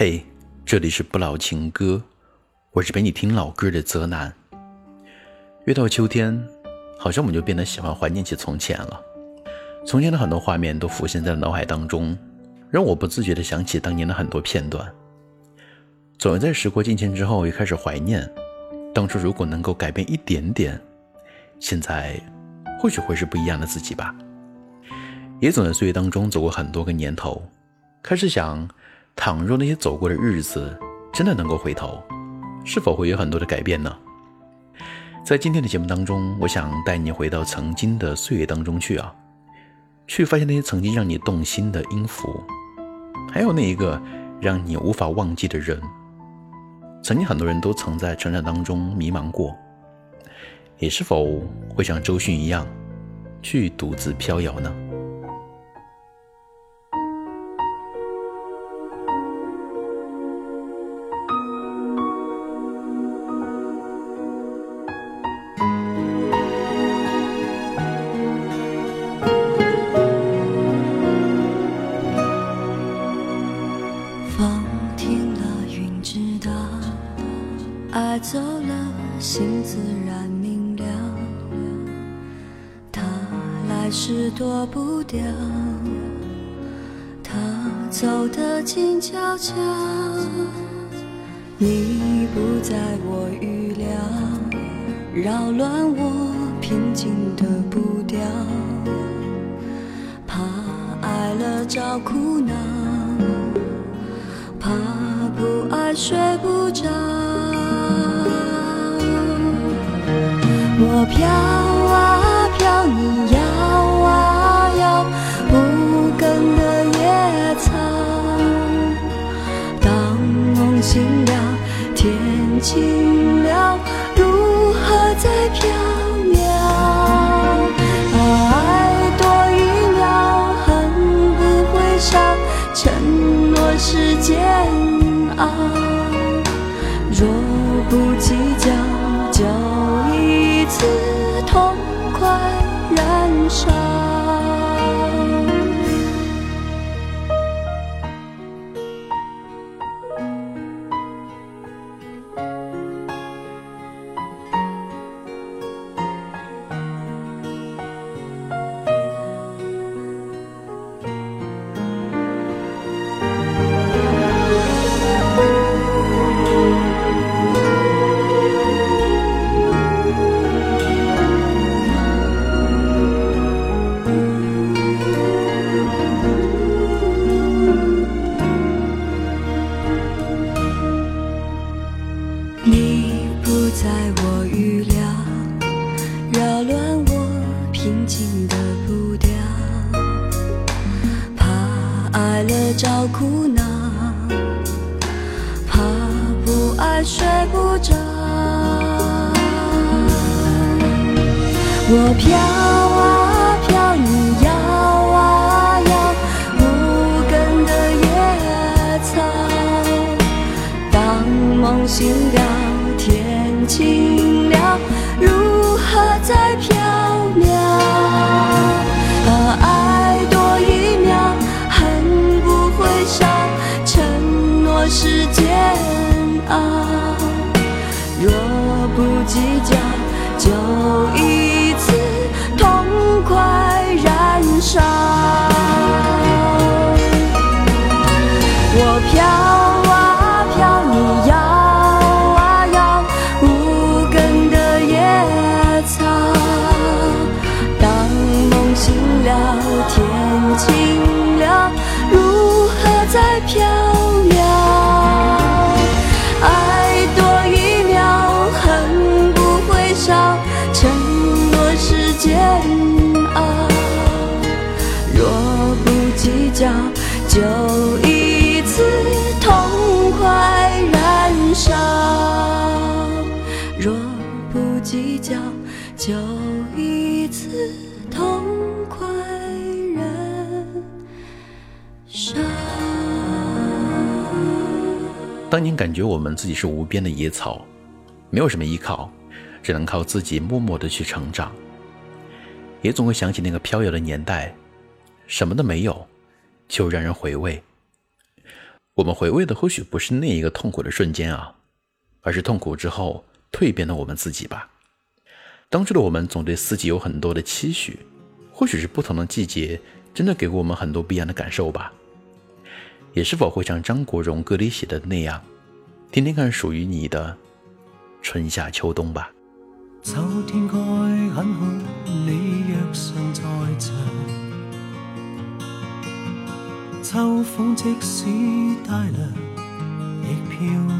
嘿，这里是不老情歌，我是陪你听老歌的泽南。越到秋天，好像我们就变得喜欢怀念起从前了。从前的很多画面都浮现在脑海当中，让我不自觉的想起当年的很多片段。总要在时过境迁之后，又开始怀念，当初如果能够改变一点点，现在或许会是不一样的自己吧。也总在岁月当中走过很多个年头，开始想。倘若那些走过的日子真的能够回头，是否会有很多的改变呢？在今天的节目当中，我想带你回到曾经的岁月当中去啊，去发现那些曾经让你动心的音符，还有那一个让你无法忘记的人。曾经很多人都曾在成长当中迷茫过，你是否会像周迅一样，去独自飘摇呢？是躲不掉，他走得静悄悄，你不在我预料，扰乱我平静的步调，怕爱了找苦恼，怕不爱睡不着，我飘啊飘，你。心。我飘啊飘，你摇啊摇，无根的野草。当梦醒。飘。就一次痛快当年感觉我们自己是无边的野草，没有什么依靠，只能靠自己默默的去成长。也总会想起那个飘摇的年代，什么都没有，就让人回味。我们回味的或许不是那一个痛苦的瞬间啊，而是痛苦之后蜕变的我们自己吧。当初的我们总对四季有很多的期许，或许是不同的季节真的给过我们很多不一样的感受吧，也是否会像张国荣歌里写的那样，天天看属于你的春夏秋冬吧。秋秋天该很好，你若尚在场。风即使带凉，飘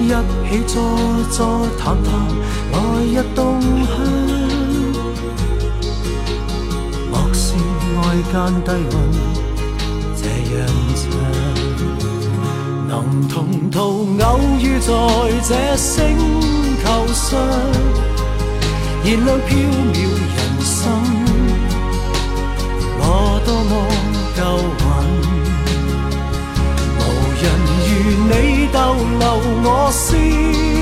一起坐坐谈谈，来日东行。莫笑爱间低温这样长，能同途偶遇在这星球上，燃亮飘渺人生，我多么够运。思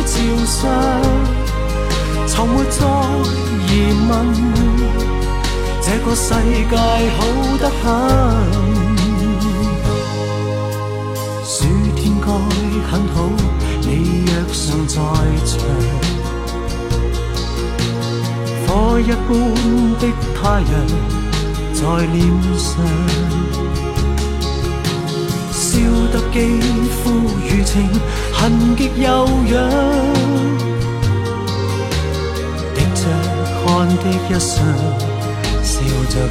潮上，从没再疑问，这个世界好得很。暑天该很好，你若尚在场，火一般的太阳在脸上，烧得肌肤如蒸。恨极柔弱，滴着汗的一双，笑着唱。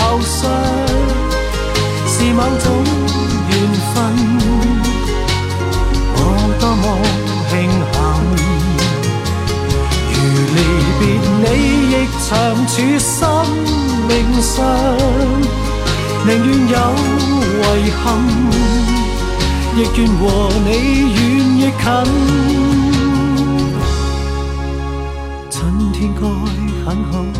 受伤是某种缘分，我多么庆幸。如离别你，亦长生命上。宁愿有遗憾，亦愿和你远亦近。春天该很好。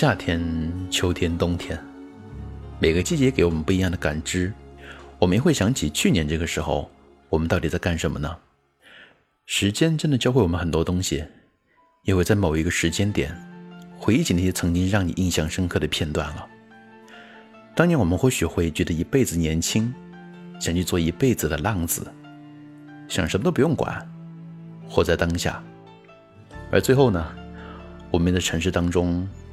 夏天、秋天、冬天，每个季节给我们不一样的感知。我们也会想起去年这个时候，我们到底在干什么呢？时间真的教会我们很多东西，也会在某一个时间点，回忆起那些曾经让你印象深刻的片段了。当年我们或许会觉得一辈子年轻，想去做一辈子的浪子，想什么都不用管，活在当下。而最后呢，我们的城市当中。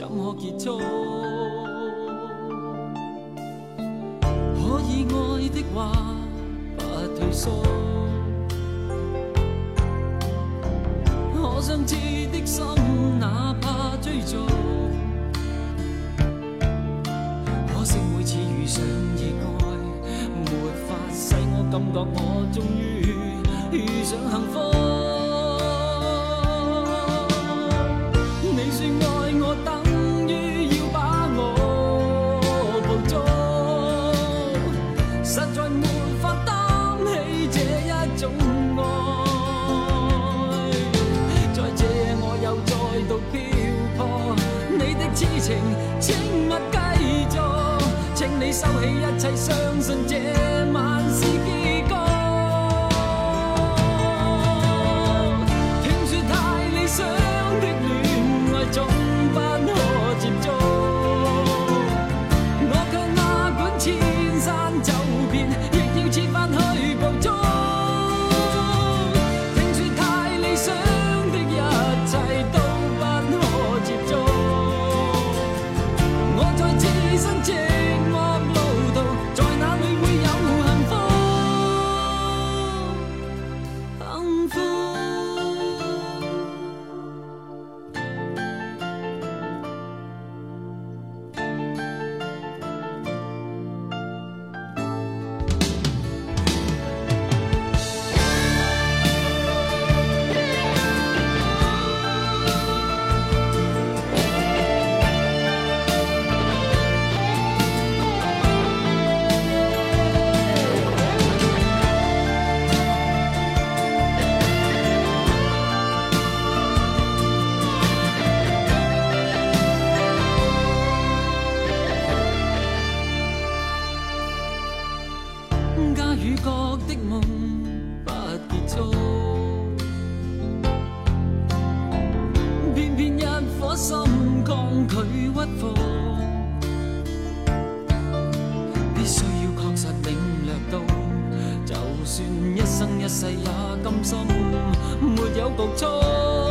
怎可结束？可以爱的话不退缩，可想知的心哪怕追逐。可惜每次遇上意外，没法使我感觉我终于遇上幸福。你收起一切，相信这晚是结。我心抗拒屈服，必须要确实领略到，就算一生一世也甘心，没有局错。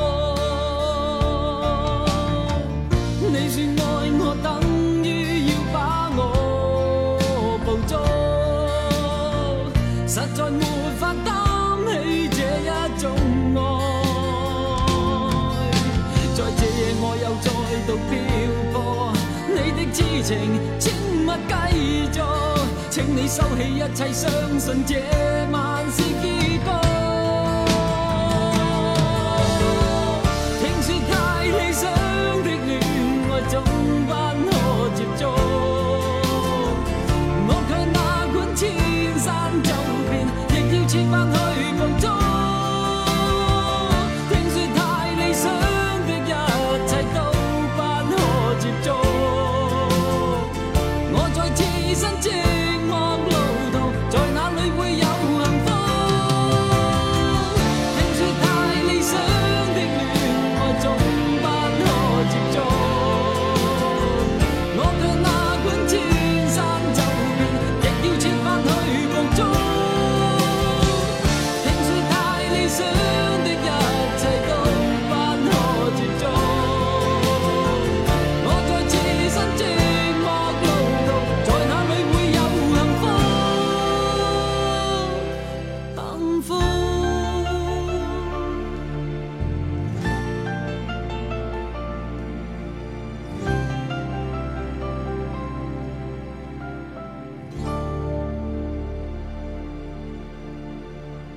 情，请勿继续，请你收起一切，相信这万事。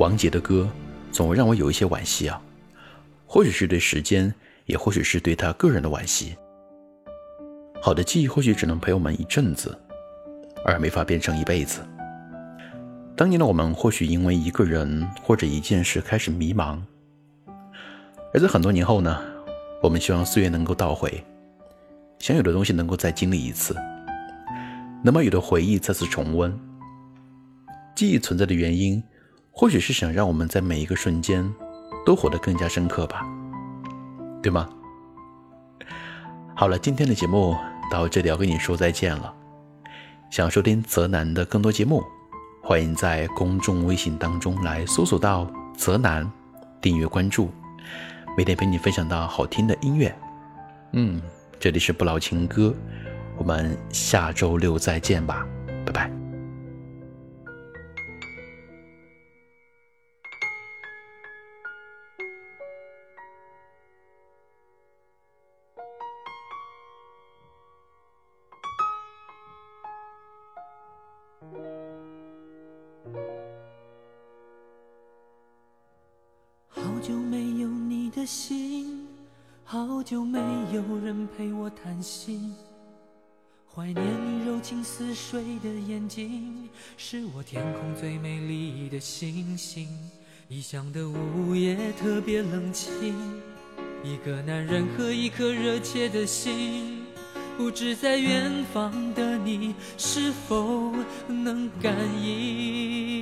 王杰的歌总让我有一些惋惜啊，或许是对时间，也或许是对他个人的惋惜。好的记忆或许只能陪我们一阵子，而没法变成一辈子。当年的我们或许因为一个人或者一件事开始迷茫，而在很多年后呢，我们希望岁月能够倒回，想有的东西能够再经历一次，能把有的回忆再次重温。记忆存在的原因。或许是想让我们在每一个瞬间，都活得更加深刻吧，对吗？好了，今天的节目到这里要跟你说再见了。想收听泽南的更多节目，欢迎在公众微信当中来搜索到泽南，订阅关注，每天陪你分享到好听的音乐。嗯，这里是不老情歌，我们下周六再见吧，拜拜。好久没有你的心，好久没有人陪我谈心。怀念你柔情似水的眼睛，是我天空最美丽的星星。异乡的午夜特别冷清，一个男人和一颗热切的心，不知在远方的你是否能感应。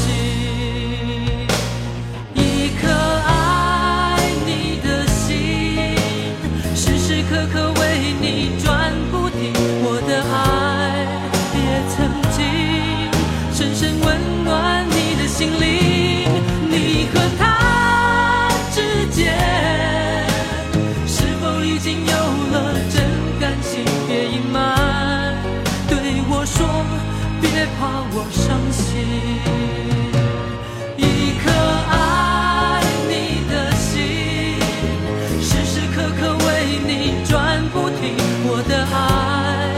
爱，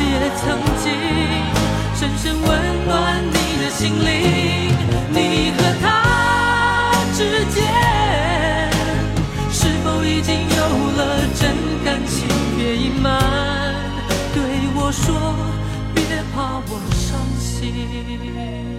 也曾经深深温暖你的心灵，你和他之间是否已经有了真感情？别隐瞒，对我说，别怕我伤心。